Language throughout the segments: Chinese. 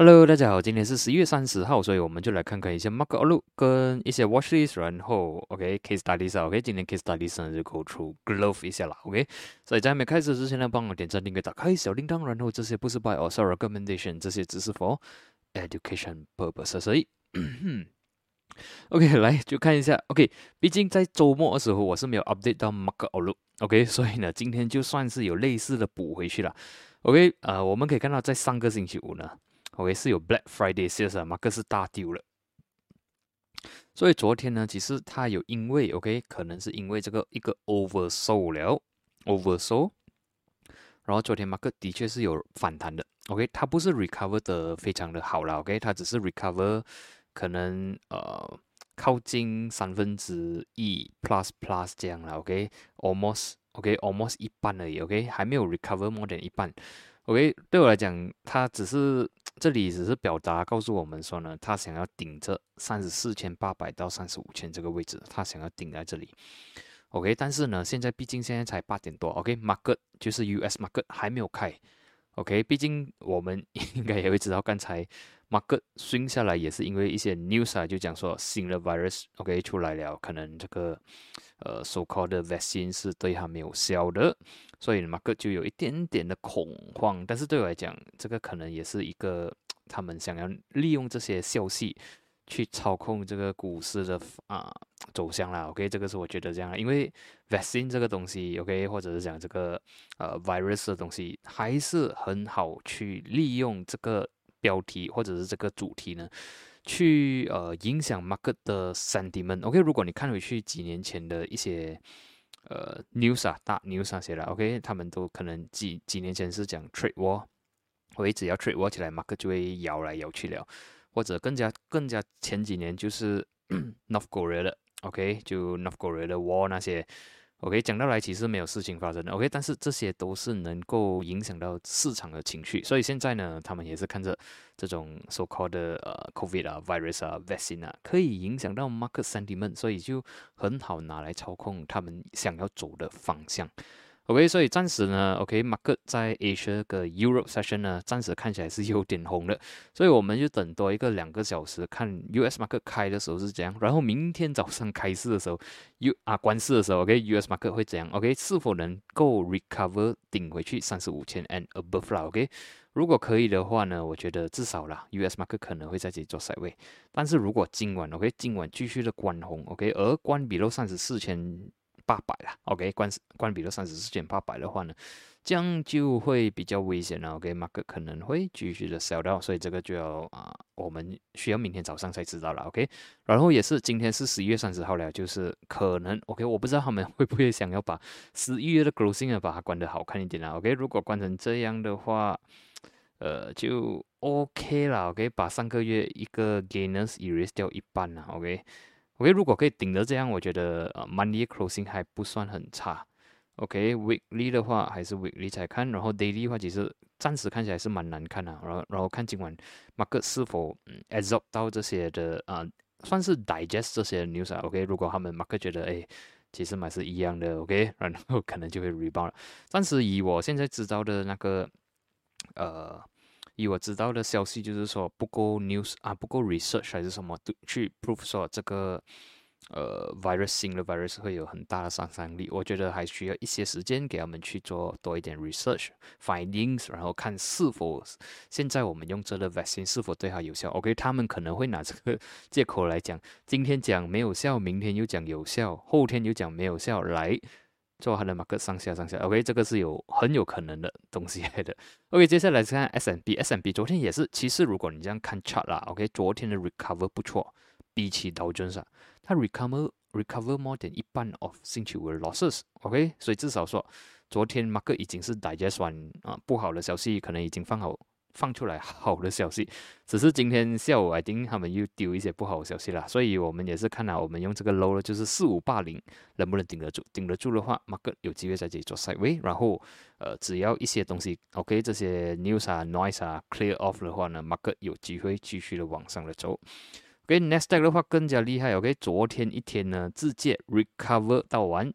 Hello，大家好，今天是十一月三十号，所以我们就来看看一些 market outlook 跟一些 watch list，然后 OK case studies 啊，OK 今天 case studies 呢就 go through glove 一下啦，OK。所以在没开始之前呢，帮我点赞、订阅、打开小铃铛，然后这些不是 by or sell recommendation，这些只是 for education purpose，所以 OK 来就看一下 OK。毕竟在周末的时候我是没有 update 到 market outlook，OK，所以呢今天就算是有类似的补回去了，OK。呃，我们可以看到在上个星期五呢。OK 是有 Black Friday sales 啊，马克是大丢了，所以昨天呢，其实它有因为 OK，可能是因为这个一个 oversold 了，oversold，然后昨天马克的确是有反弹的，OK，它不是 recover 的非常的好了，OK，它只是 recover 可能呃靠近三分之一 plus plus 这样了，OK，almost OK，almost 一半而已，OK，还没有 recover more than 一半。OK，对我来讲，它只是这里只是表达告诉我们说呢，他想要顶着三十四千八百到三十五千这个位置，他想要顶在这里。OK，但是呢，现在毕竟现在才八点多，OK，market 就是 US market 还没有开。OK，毕竟我们 应该也会知道，刚才 market 升下来也是因为一些 news 啊，就讲说新的 virus OK 出来了，可能这个呃 so called vaccine 是对它没有效的。所以马克就有一点点的恐慌，但是对我来讲，这个可能也是一个他们想要利用这些消息去操控这个股市的啊走向啦。OK，这个是我觉得这样，因为 vaccine 这个东西，OK，或者是讲这个呃 virus 的东西，还是很好去利用这个标题或者是这个主题呢，去呃影响 market 的 sentiment。OK，如果你看回去几年前的一些。呃，news 啊，大 news 啊写了，OK，他们都可能几几年前是讲 trade war，我一只要 trade war 起来，马克就会摇来摇去了，或者更加更加前几年就是 North Korea 的，OK，就 North Korea 的 war 那些。OK，讲到来其实没有事情发生的。OK，但是这些都是能够影响到市场的情绪，所以现在呢，他们也是看着这种 so called 的呃 COVID 啊、virus 啊、vaccine 啊，可以影响到 market sentiment，所以就很好拿来操控他们想要走的方向。OK，所以暂时呢，OK，market 在 Asia 的 Europe session 呢，暂时看起来是有点红的，所以我们就等多一个两个小时，看 US market 开的时候是怎样，然后明天早上开市的时候，U 啊关市的时候，OK，US market 会怎样？OK，是否能够 recover 顶回去三十五千 and above 啦？OK，如果可以的话呢，我觉得至少啦，US market 可能会在这里做 side 位，但是如果今晚 OK，今晚继续的关红，OK，而关闭到三十四千。八百了，OK，关关闭了三十四减八百的话呢，这样就会比较危险了 OK，Mark 可能会继续的 sell 到，所以这个就要啊，我们需要明天早上才知道了，OK，然后也是今天是十一月三十号了，就是可能 OK，我不知道他们会不会想要把十一月的 closing 把它关得好看一点啊，OK，如果关成这样的话，呃，就 OK 了，OK，把上个月一个 gainers erase 掉一半了，OK。OK，如果可以顶着这样，我觉得呃，money closing 还不算很差。OK，weekly 的话还是 weekly 才看，然后 daily 的话其实暂时看起来是蛮难看的。然后，然后看今晚 market 是否嗯 absorb 到这些的啊，算是 digest 这些 news 啊。OK，如果他们 market 觉得哎，其实买是一样的，OK，然后可能就会 rebound。暂时以我现在知道的那个呃。以我知道的消息，就是说不够 news 啊，不够 research 还是什么，去 prove 说这个呃 virus 新的 virus 会有很大的杀伤力。我觉得还需要一些时间给他们去做多一点 research findings，然后看是否现在我们用这个 vaccine 是否对它有效。OK，他们可能会拿这个 借口来讲，今天讲没有效，明天又讲有效，后天又讲没有效，来。做它的马克上下上下，OK，这个是有很有可能的东西来的。OK，接下来是看 S n B，S n B 昨天也是，其实如果你这样看 chart 啦，OK，昨天的 recover 不错，比起道琼斯，它 recover recover more than 一半 of 星期五的 losses，OK，所以至少说昨天马克已经是 digest 完啊不好的消息，可能已经放好。放出来好的消息，只是今天下午 I think 他们又丢一些不好的消息了，所以我们也是看到我们用这个 low 了，就是四五八零能不能顶得住？顶得住的话，market 有机会在这里做 side way，然后呃只要一些东西 OK 这些 news 啊 noise 啊 clear off 的话呢，market 有机会继续的往上的走。OK next day 的话更加厉害，OK 昨天一天呢自借 recover 到完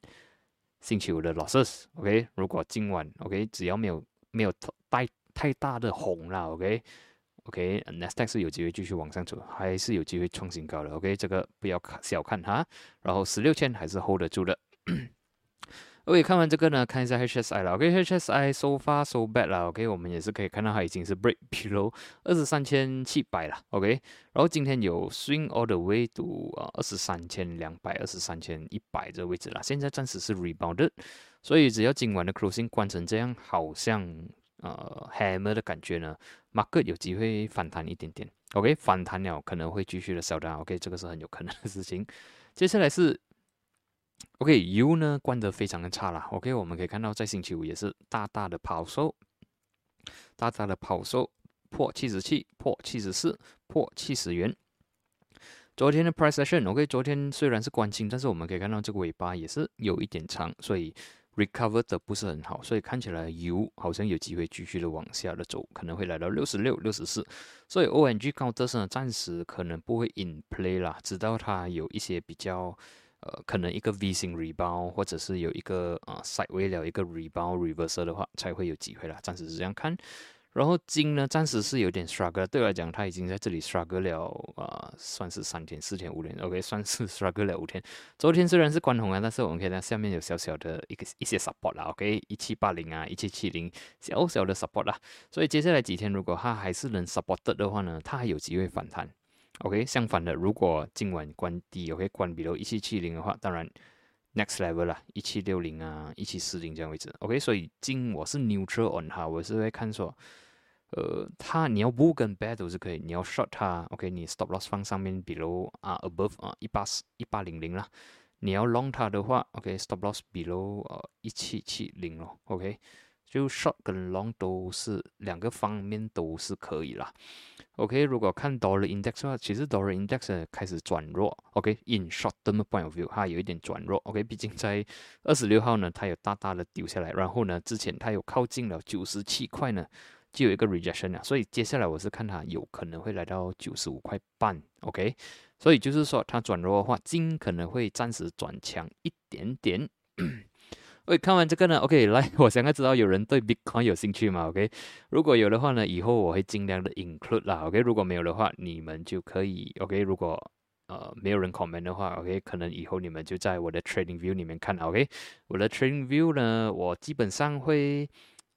星期五的 losses，OK 如果今晚 OK 只要没有没有带太大的红了，OK，OK，n e s t a q 是有机会继续往上走，还是有机会创新高的。OK，这个不要小看它。然后十六千还是 hold 得住的。OK，看完这个呢，看一下 HSI 了。OK，HSI so far so bad 了。OK，我们也是可以看到它已经是 break below 二十三千七百了。OK，然后今天有 swing all the way to 啊二十三千两百、二十三千一百这个位置了。现在暂时是 rebounded，所以只要今晚的 closing 关成这样，好像呃 hammer 的感觉呢，market 有机会反弹一点点。OK，反弹了可能会继续的小单。OK，这个是很有可能的事情。接下来是。OK，U 呢关得非常的差了。OK，我们可以看到在星期五也是大大的抛售，大大的抛售，破七十七，破七十四，破七十元。昨天的 price session，OK，昨天虽然是关清，但是我们可以看到这个尾巴也是有一点长，所以 recover 的不是很好，所以看起来油好像有机会继续的往下的走，可能会来到六十六、六十四。所以 ONG 高德呢，暂时可能不会 in play 啦，直到它有一些比较。呃，可能一个 V 型 rebound，或者是有一个啊 side way 了一个 rebound reversal 的话，才会有机会啦。暂时是这样看。然后金呢，暂时是有点 struggle，对我来讲，它已经在这里 struggle 了啊，算是三天、四天、五天，OK，算是 struggle 了五天。昨天虽然是关红啊，但是我们可以看下面有小小的一个一些 support 啦，OK，一七八零啊，一七七零，小小的 support 啦。所以接下来几天，如果它还是能 support 的话呢，它还有机会反弹。OK，相反的，如果今晚关低，OK，关比如一七七零的话，当然 next level 啦，一七六零啊，一七四零这样位置。OK，所以金我是 neutral on 哈，我是会看说，呃，它你要不跟 bear 都是可以，你要 short 它，OK，你 stop loss 放上面，比如啊 above 啊一八一八零零啦，你要 long 它的话，OK，stop loss below 呃一七七零咯，OK。就 short 跟 long 都是两个方面都是可以啦。OK，如果看 dollar index 的话，其实 dollar index 开始转弱。OK，in short term point of view，它有一点转弱。OK，毕竟在二十六号呢，它有大大的丢下来，然后呢，之前它有靠近了九十七块呢，就有一个 rejection 啊，所以接下来我是看它有可能会来到九十五块半。OK，所以就是说它转弱的话，金可能会暂时转强一点点。喂，看完这个呢，OK，来，我想要知道有人对 Bitcoin 有兴趣吗？OK，如果有的话呢，以后我会尽量的 include 啦。OK，如果没有的话，你们就可以 OK。如果呃没有人 comment 的话，OK，可能以后你们就在我的 Trading View 里面看 OK，我的 Trading View 呢，我基本上会。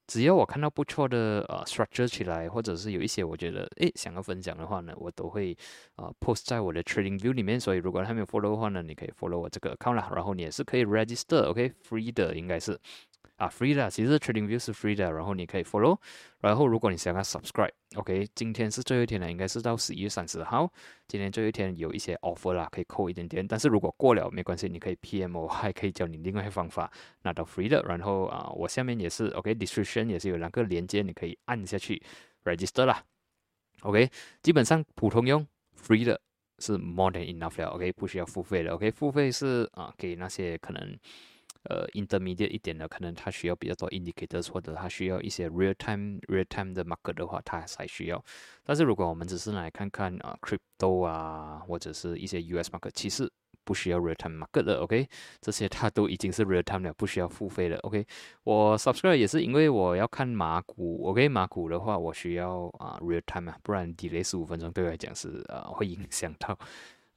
只要我看到不错的呃 structure 起来，或者是有一些我觉得诶想要分享的话呢，我都会啊 post 在我的 Trading View 里面。所以如果还没有 follow 的话呢，你可以 follow 我这个 account 啦，然后你也是可以 register，OK，free 的应该是。啊，free 的，其实 Trading View 是 free 的，然后你可以 follow，然后如果你想要 subscribe，OK，今天是最后一天了，应该是到十一月三十号，今天最后一天有一些 offer 啦，可以扣一点点，但是如果过了没关系，你可以 PM 我，还可以教你另外一个方法拿到 free 的，然后啊，我下面也是 OK，description 也是有两个连接，你可以按下去 register 啦，OK，基本上普通用 free 的是 more than enough 了，OK，不需要付费的，OK，付费是啊给那些可能。呃，intermediate 一点的，可能它需要比较多 indicators，或者它需要一些 real time real time 的 market 的话，它才需要。但是如果我们只是来看看啊，crypto 啊，或者是一些 US market，其实不需要 real time market 的，OK，这些它都已经是 real time 了，不需要付费了，OK。我 subscribe 也是因为我要看马股，OK，马股的话我需要啊 real time 啊，不然 delay 十五分钟对我来讲是呃会影响到。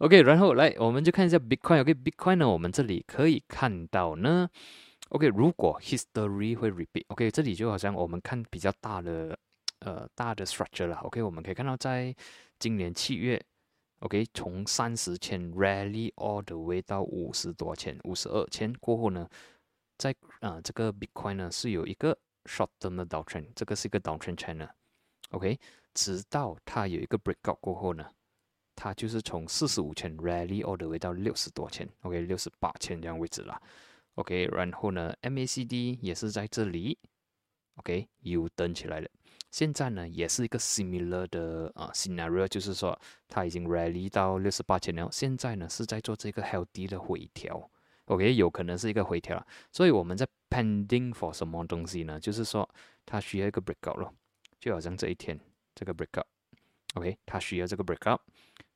OK，然后来，我们就看一下 Bitcoin。OK，Bitcoin 呢，我们这里可以看到呢。OK，如果 History 会 Repeat，OK，这里就好像我们看比较大的呃大的 Structure 了。OK，我们可以看到在今年七月，OK，从三十千 Rally all the way 到五十多千、五十二千过后呢，在啊这个 Bitcoin 呢是有一个 Short Term 的 Downtrend，这个是一个 Downtrend Channel。OK，直到它有一个 Breakout 过后呢。它就是从四十五千 rally all the way 到六十多千，OK，六十八千这样位置啦，OK，然后呢，MACD 也是在这里，OK，又登起来了。现在呢，也是一个 similar 的啊 scenario，就是说它已经 rally 到六十八千了，现在呢是在做这个 healthy 的回调，OK，有可能是一个回调，所以我们在 pending for 什么东西呢？就是说它需要一个 breakout 咯，就好像这一天这个 breakout，OK，它需要这个 breakout。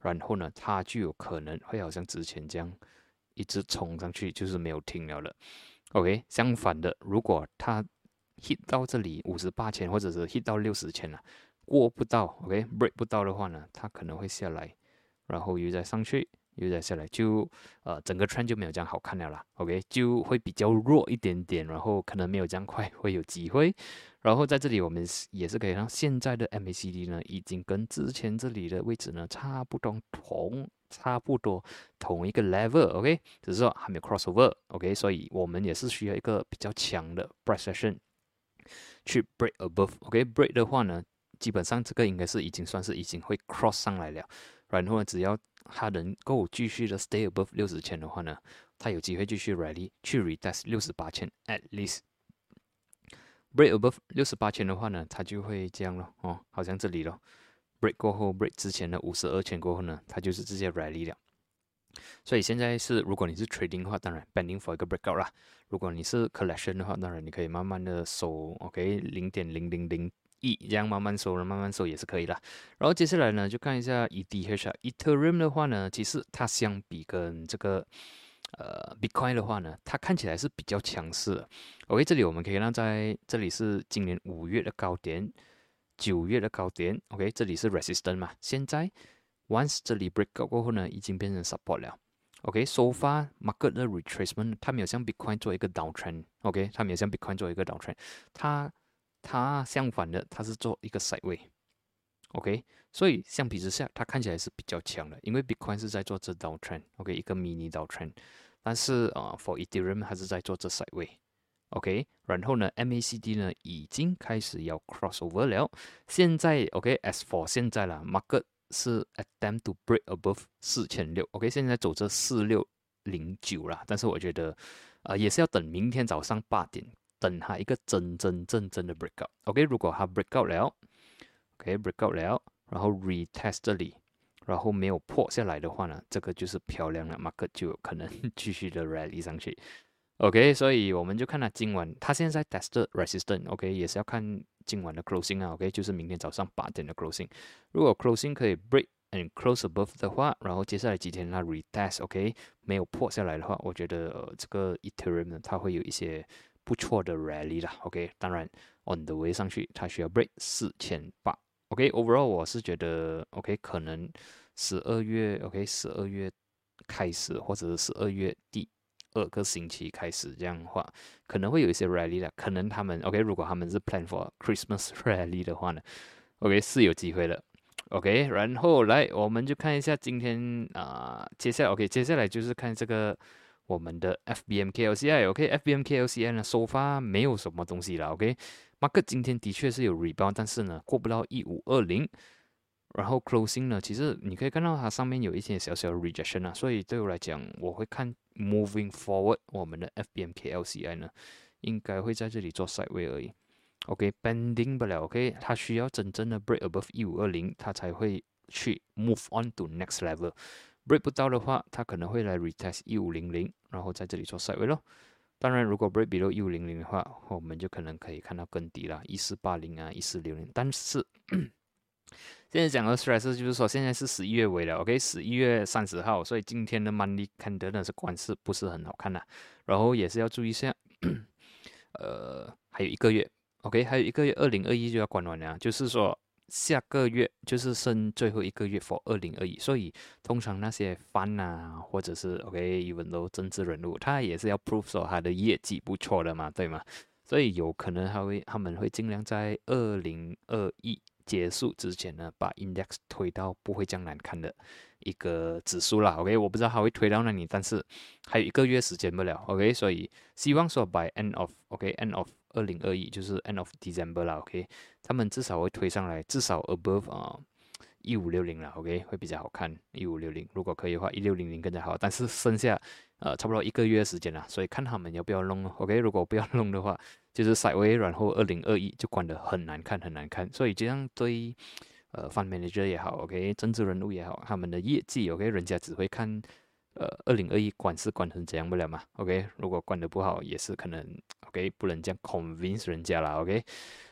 然后呢，它就有可能会好像之前这样一直冲上去，就是没有停了了。OK，相反的，如果它 hit 到这里五十八千，或者是 hit 到六十千了，过不到，OK，break 不到的话呢，它可能会下来，然后又再上去，又再下来，就呃整个穿就没有这样好看了啦，OK，就会比较弱一点点，然后可能没有这样快会有机会。然后在这里我们也是可以看现在的 MACD 呢，已经跟之前这里的位置呢差不多同，差不多同一个 level，OK，只是说还没有 crossover，OK，所以我们也是需要一个比较强的 price action 去 break above，OK，break 的话呢。基本上这个应该是已经算是已经会 cross 上来了，然后只要它能够继续的 stay above 六十千的话呢，它有机会继续 rally 去 retest 六十八千 at least break above 六十八千的话呢，它就会这样了哦，好像这里了 break 过后 break 之前的五十二千过后呢，它就是直接 rally 了。所以现在是如果你是 trading 的话，当然 pending for 一个 breakout 啦；如果你是 collection 的话，当然你可以慢慢的收，OK 零点零零零。一这样慢慢收了，慢慢收也是可以的。然后接下来呢，就看一下 ETH，Ethereum 的话呢，其实它相比跟这个呃 Bitcoin 的话呢，它看起来是比较强势。OK，这里我们可以看到，在这里是今年五月的高点，九月的高点。OK，这里是 Resistance 嘛。现在 Once 这里 break out 过后呢，已经变成 Support 了。OK，So far Market 的 Retracement 它没有像 Bitcoin 做一个 Downtrend。OK，它没有像 Bitcoin 做一个 Downtrend，它它相反的，它是做一个 side way，OK，所以相比之下，它看起来是比较强的，因为 Bitcoin 是在做这 downtrend，OK，一个 mini downtrend，但是啊，for Ethereum 它是在做这 side way，OK，然后呢，MACD 呢已经开始要 cross over 了，现在 OK，as for 现在了，market 是 attempt to break above 四千六，OK，现在走这四六零九了，但是我觉得，呃，也是要等明天早上八点。等它一个真真正正的 breakout，OK，如果它 breakout 了，OK，breakout 了，然后 retest 这里，然后没有破下来的话呢，这个就是漂亮的 market 就有可能继续的 rally 上去，OK，所以我们就看它今晚，它现在 test resistance，OK，也是要看今晚的 closing 啊，OK，就是明天早上八点的 closing，如果 closing 可以 break and close above 的话，然后接下来几天它 retest，OK，没有破下来的话，我觉得这个 Ethereum 呢，它会有一些。不错的 rally 啦，OK，当然 on the way 上去，它需要 break 四千八，OK，overall 我是觉得 OK，可能十二月 OK，十二月开始或者是十二月第二个星期开始这样的话，可能会有一些 rally 的，可能他们 OK，如果他们是 plan for Christmas rally 的话呢，OK 是有机会的，OK，然后来我们就看一下今天啊，接下来 OK，接下来就是看这个。我们的 FBMKLCI，OK，FBMKLCI 呢，收发没有什么东西了 O K Mark 今天的确是有 rebound，但是呢，过不到一五二零，然后 closing 呢，其实你可以看到它上面有一些小小的 rejection 啊，所以对我来讲，我会看 moving forward，我们的 FBMKLCI 呢，应该会在这里做 side way 而已，OK，bending 不了，OK，它需要真正的 break above 一五二零，它才会去 move on to next level。Break 不到的话，它可能会来 retest 一五零零，然后在这里做 side way 咯。当然，如果 break below 一五零零的话，我们就可能可以看到更低了，一四八零啊，一四六零。但是 现在讲的 stress 就是说，现在是十一月尾了，OK，十一月三十号，所以今天的 money 看的呢是关是不是很好看的，然后也是要注意一下，呃，还有一个月，OK，还有一个月，二零二一就要关完了，就是说。下个月就是剩最后一个月 for 二零二一，所以通常那些 fun 啊，或者是 OK，even though 政治人物，他也是要 prove 说他的业绩不错的嘛，对吗？所以有可能他会他们会尽量在二零二一结束之前呢，把 index 推到不会这样难看的一个指数啦。OK，我不知道他会推到那里，但是还有一个月时间不了。OK，所以希望说 by end of OK，end of 二零二一就是 end of December 啦，OK，他们至少会推上来，至少 above 啊一五六零了，OK，会比较好看，一五六零，如果可以的话，一六零零更加好，但是剩下呃差不多一个月时间了，所以看他们要不要弄，OK，如果不要弄的话，就是赛微然后二零二一就管得很难看，很难看，所以这样对呃 fund manager 也好，OK，政治人物也好，他们的业绩，OK，人家只会看。呃，二零二一管是管成怎样不了嘛？OK，如果管得不好，也是可能 OK，不能这样 convince 人家啦 OK，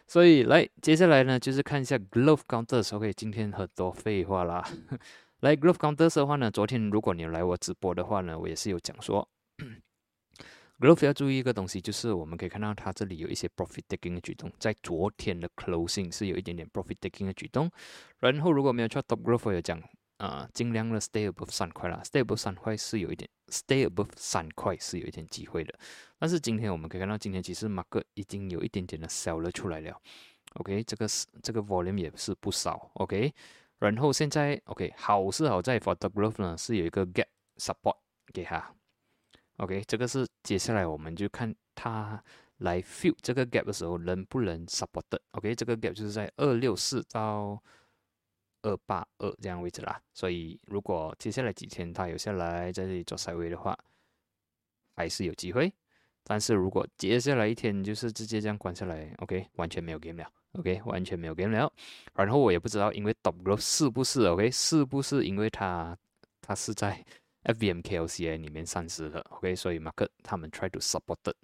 所以来接下来呢，就是看一下 Glove Counters。OK，今天很多废话啦。来 Glove Counters 的话呢，昨天如果你来我直播的话呢，我也是有讲说 Glove 要注意一个东西，就是我们可以看到它这里有一些 profit taking 的举动，在昨天的 closing 是有一点点 profit taking 的举动。然后如果没有错，Top Glove 有讲，啊，尽量的 stay above 三块啦，stay above 三块是有一点，stay above 三块是有一点机会的。但是今天我们可以看到，今天其实 mark 已经有一点点的 sell 了出来了。OK，这个是这个 volume 也是不少。OK，然后现在 OK 好是好在 for the glove 呢是有一个 gap support 给它。OK，这个是接下来我们就看它来 fill 这个 gap 的时候能不能 support 的。OK，这个 gap 就是在二六四到二八二这样位置啦。所以如果接下来几天它有下来在这里做 side way 的话，还是有机会。但是如果接下来一天就是直接这样关下来，OK，完全没有 game 了，OK，完全没有 game 了。然后我也不知道，因为 Top Glove 是不是 OK，是不是因为它它是在。FVMKLCA 里面散失的，OK，所以 market 他们 try to support it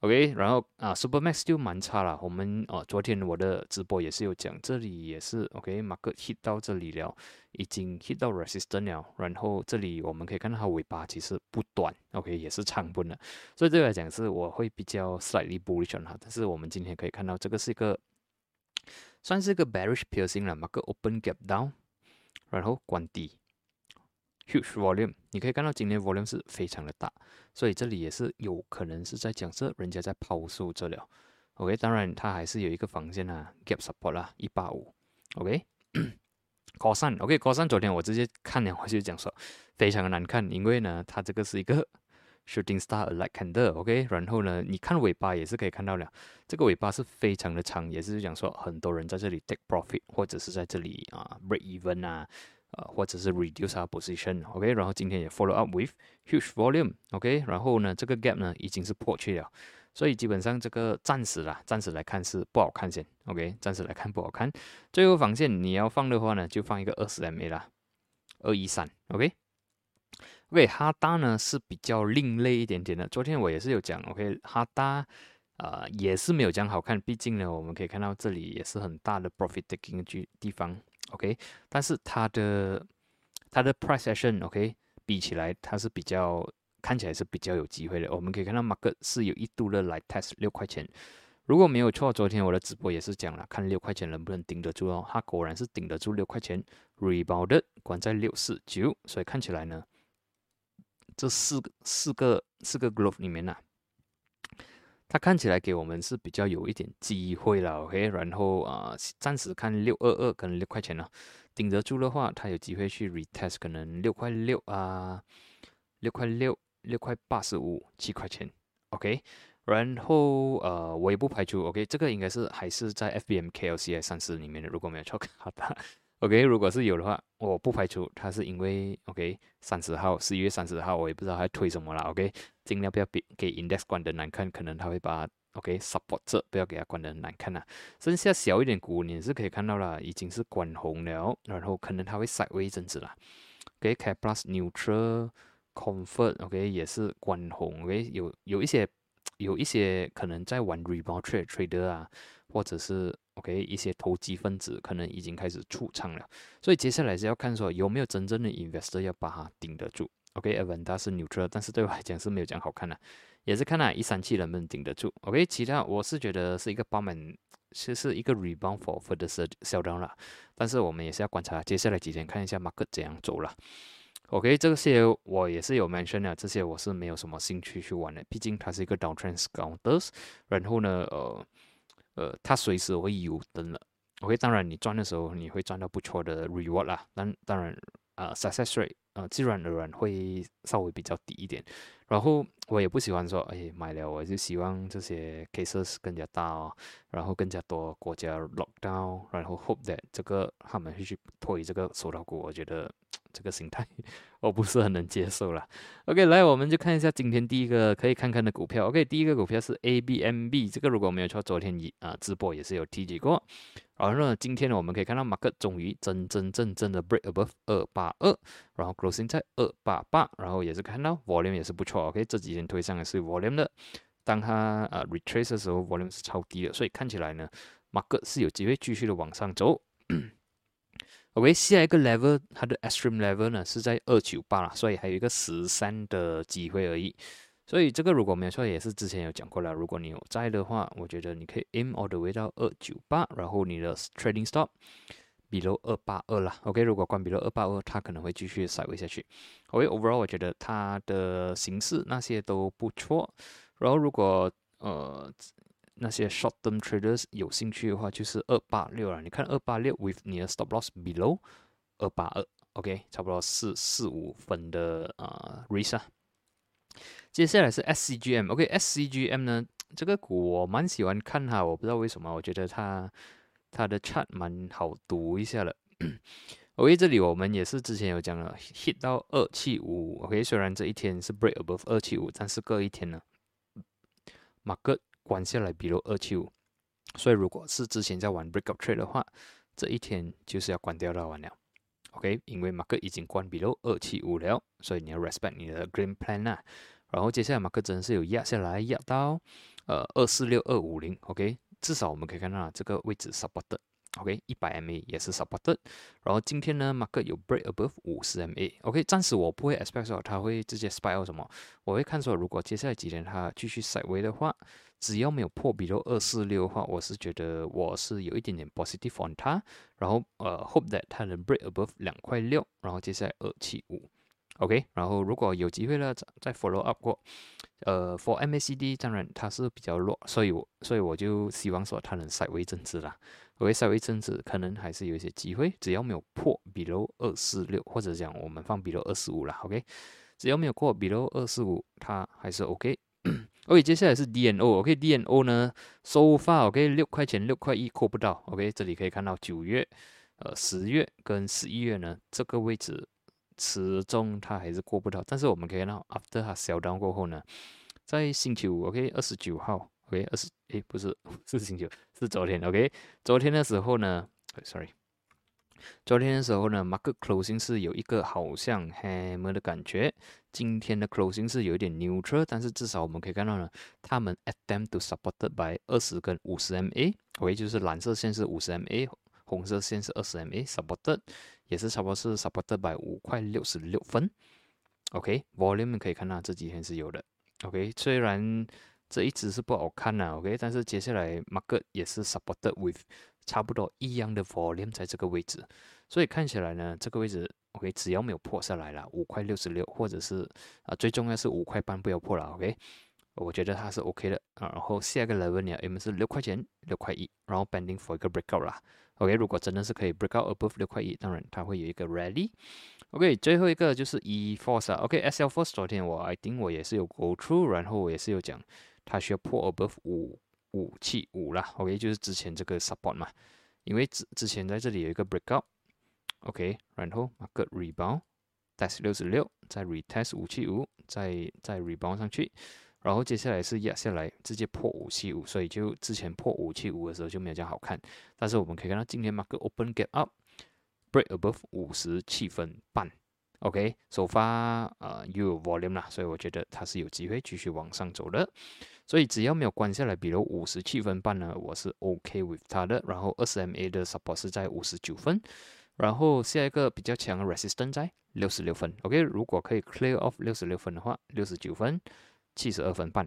OK，然后啊，Supermax 就蛮差了。我们哦，昨天我的直播也是有讲，这里也是 OK，market hit 到这里了，已经 hit 到 resistance 了。然后这里我们可以看到它尾巴其实不短，OK，也是长不了。所以这个来讲是我会比较 slightly bullish 它。但是我们今天可以看到这个是一个算是一个 bearish piercing 了，market open gap down，然后关低。Huge volume，你可以看到今天 volume 是非常的大，所以这里也是有可能是在讲这人家在抛售这了。OK，当然它还是有一个防线啊，gap support 啦，一八五。OK，call 三，OK，call 三昨天我直接看了，我就讲说非常的难看，因为呢它这个是一个 shooting star like candle，OK，然后呢你看尾巴也是可以看到了，这个尾巴是非常的长，也是讲说很多人在这里 take profit 或者是在这里啊 break even 啊。呃，或者是 reduce our position，OK，然后今天也 follow up with huge volume，OK，然后呢，这个 gap 呢已经是破去了，所以基本上这个暂时啦，暂时来看是不好看先，OK，暂时来看不好看。最后防线你要放的话呢，就放一个二十 MA 啦，二一三，OK，OK，哈达呢是比较另类一点点的，昨天我也是有讲，OK，哈达啊也是没有讲好看，毕竟呢我们可以看到这里也是很大的 profit taking 地地方。OK，但是它的它的 price action OK 比起来，它是比较看起来是比较有机会的。我们可以看到 market 是有一度的来 test 六块钱，如果没有错，昨天我的直播也是讲了，看六块钱能不能顶得住哦。它果然是顶得住六块钱，rebounded 关在六四九，所以看起来呢，这四四个四个 glove 里面呢。它看起来给我们是比较有一点机会了，OK，然后啊，暂时看六二二可能六块钱了，顶得住的话，它有机会去 retest，可能六块六啊，六块六，六块八十五，七块钱，OK，然后呃，我也不排除，OK，这个应该是还是在 FBM KLCI 三十里面的，如果没有 错，好的。OK，如果是有的话，我不排除它是因为 OK 三十号十一月三十号，我也不知道它推什么了。OK，尽量不要给给 index 关的难看，可能它会把 OK support 这不要给它关的难看呐。剩下小一点股你是可以看到了，已经是关红了，然后可能它会 side 一阵子了。OK，K plus neutral comfort OK 也是关红。OK，有有一些有一些可能在玩 rebound trade trader 啊，或者是。OK，一些投机分子可能已经开始出场了，所以接下来是要看说有没有真正的 investor 要把它顶得住。OK，Avanta 是 neutral，但是对我来讲是没有讲好看的，也是看那一三七能不能顶得住。OK，其他我是觉得是一个八门，是是一个 rebound for further sell down 了，但是我们也是要观察接下来几天看一下 market 怎样走了。OK，这些我也是有 mention 的，这些我是没有什么兴趣去玩的，毕竟它是一个 downtrend counters，然后呢，呃。呃，它随时会有灯了。OK，当然你赚的时候你会赚到不错的 reward 啦。但当然，呃，success rate 呃自然而然会稍微比较低一点。然后我也不喜欢说，哎，买了我就希望这些 cases 更加大哦，然后更加多国家 lockdown，然后 hope that 这个他们会去推这个手套股，我觉得这个心态我不是很能接受了。OK，来我们就看一下今天第一个可以看看的股票。OK，第一个股票是 ABMB，这个如果没有错，昨天一啊直播也是有提及过。然后呢，今天呢，我们可以看到马克终于真真正正的 break above 二八二，然后 closing 在二八八，然后也是看到 volume 也是不错，OK，这几天推上也是 volume 的，当它呃 retrace 的时候，volume 是超低的，所以看起来呢，马克是有机会继续的往上走。OK，下一个 level 它的 extreme level 呢是在二九八了，所以还有一个十三的机会而已。所以这个如果没有错，也是之前有讲过了。如果你有在的话，我觉得你可以 aim all the way 到二九八，然后你的 trading stop below 二八二啦。OK，如果关 below 二八二，它可能会继续 s i d e 下去。OK，overall 我觉得它的形式那些都不错。然后如果呃那些 short term traders 有兴趣的话，就是二八六了。你看二八六 with 你的 stop loss below 二八二，OK，差不多四四五分的呃 risk。接下来是 SCGM，OK，SCGM 呢这个股我蛮喜欢看哈，我不知道为什么，我觉得它它的 chart 蛮好读一下的。OK，这里我们也是之前有讲了，hit 到二七五，OK，虽然这一天是 break above 二七五，但是隔一天呢，马克。关下来，比如二七五，所以如果是之前在玩 breakout trade 的话，这一天就是要关掉它完了。OK，因为马克已经关闭了二七五了，所以你要 respect 你的 green plan 啊。然后接下来马克真的是有压下来，压到呃二四六二五零。OK，至少我们可以看到这个位置 support。OK，一百 MA 也是 supported。然后今天呢，market 有 break above 五十 MA。OK，暂时我不会 expect 说它会直接 spike 什么，我会看说如果接下来几天它继续 side way 的话，只要没有破比如二四六的话，我是觉得我是有一点点 positive on 它。然后呃，hope that 它能 break above 两块六，然后接下来二七五。OK，然后如果有机会了再 follow up 过。呃，for MACD 当然它是比较弱，所以我所以我就希望说它能 side way 增值啦。会稍微增值，可能还是有一些机会，只要没有破 below 二四六，或者讲我们放 below 二四五啦，OK，只要没有过 below 二四五，它还是 OK。OK，接下来是 DNO，OK，DNO 呢收发，OK，六块钱六块一过不到，OK，这里可以看到九月、呃十月跟十一月呢这个位置始终它还是过不到，但是我们可以看到 after 它小 down 过后呢，在星期五，OK，二十九号。OK，二十诶，不是是星期九，是昨天。OK，昨天的时候呢，Sorry，昨天的时候呢，Market closing 是有一个好像 hammer 的感觉。今天的 closing 是有一点 neutral，但是至少我们可以看到呢，他们 attempt to supported by 二十跟五十 MA。OK，就是蓝色线是五十 MA，红色线是二十 MA，supported 也是差不多是 supported by 五块六十六分。OK，volume 可以看到这几天是有的。OK，虽然这一只是不好看呐，OK，但是接下来 market 也是 supported with 差不多一样的 volume 在这个位置，所以看起来呢，这个位置 OK，只要没有破下来了，五块六十六，或者是啊，最重要是五块半不要破了，OK，我觉得它是 OK 的。啊。然后下一个 level 呢，我们是六块钱，六块一，然后 bending for 一个 breakout 啦，OK，如果真的是可以 breakout above 六块一，当然它会有一个 rally，OK，最后一个就是 E force 啊，OK，SL force 昨天我 I think 我也是有 go through，然后我也是有讲。它需要破 above 五五七五啦，OK，就是之前这个 support 嘛，因为之之前在这里有一个 breakout，OK，然后 market rebound，test 六十六，再 retest 五七五，再再 rebound 上去，然后接下来是压下来，直接破五七五，所以就之前破五七五的时候就没有这样好看，但是我们可以看到今天 market open gap up，break above 五十七分半。OK，首发呃又有 volume 啦，所以我觉得它是有机会继续往上走的。所以只要没有关下来，比如五十七分半呢，我是 OK with 它的。然后二十 MA 的 support 是在五十九分，然后下一个比较强的 resistance 在六十六分。OK，如果可以 clear off 六十六分的话，六十九分。七十二分半。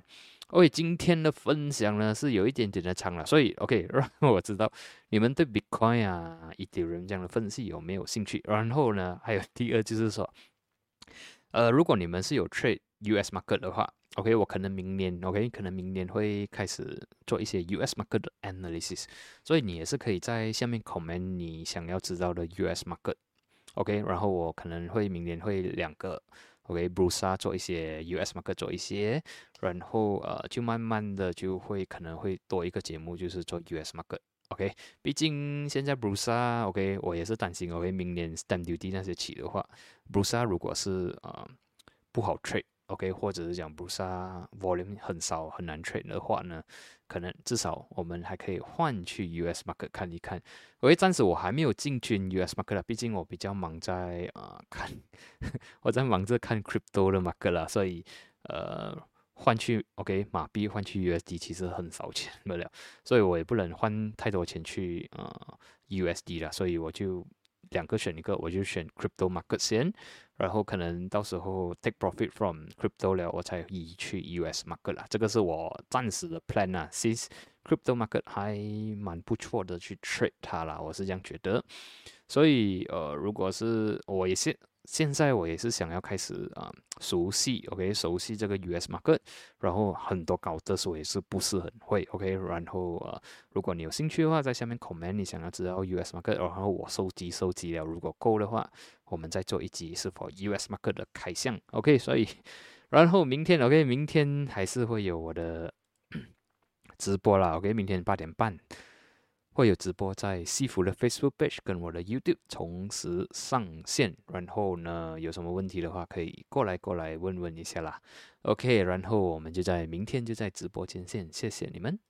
OK，今天的分享呢是有一点点的长了，所以 OK 让我知道你们对 Bitcoin 啊、Ethereum 这样的分析有没有兴趣。然后呢，还有第二就是说，呃，如果你们是有 trade US market 的话，OK，我可能明年 OK，可能明年会开始做一些 US market 的 analysis，所以你也是可以在下面 comment 你想要知道的 US market。OK，然后我可能会明年会两个。OK，Bruce 做一些 US market 做一些，然后呃，就慢慢的就会可能会多一个节目，就是做 US market。OK，毕竟现在 Bruce OK，我也是担心 OK，明年 Stamp Duty 那些起的话，Bruce 如果是呃不好 trade。OK，或者是讲不杀 volume 很少很难 trade 的话呢，可能至少我们还可以换去 US market 看一看。因为暂时我还没有进军 US market 了，毕竟我比较忙在啊看，我在忙着看 crypto 的 market 了，所以呃换去 OK 马币换去 USD 其实很少钱了，所以我也不能换太多钱去呃 USD 了，所以我就。两个选一个，我就选 crypto market 先，然后可能到时候 take profit from crypto 了，我才移去 US market 啦。这个是我暂时的 plan 啊。Since crypto market 还蛮不错的，去 trade 它啦，我是这样觉得。所以呃，如果是我也是。现在我也是想要开始啊，熟悉，OK，熟悉这个 US market，然后很多搞的我也是不是很会，OK，然后呃，如果你有兴趣的话，在下面 comment 你想要知道 US market，然后我收集收集了，如果够的话，我们再做一集是否 US market 的开箱，OK，所以 然后明天，OK，明天还是会有我的 直播啦，OK，明天八点半。会有直播在西服的 Facebook page 跟我的 YouTube 同时上线，然后呢，有什么问题的话可以过来过来问问一下啦。OK，然后我们就在明天就在直播间见，谢谢你们。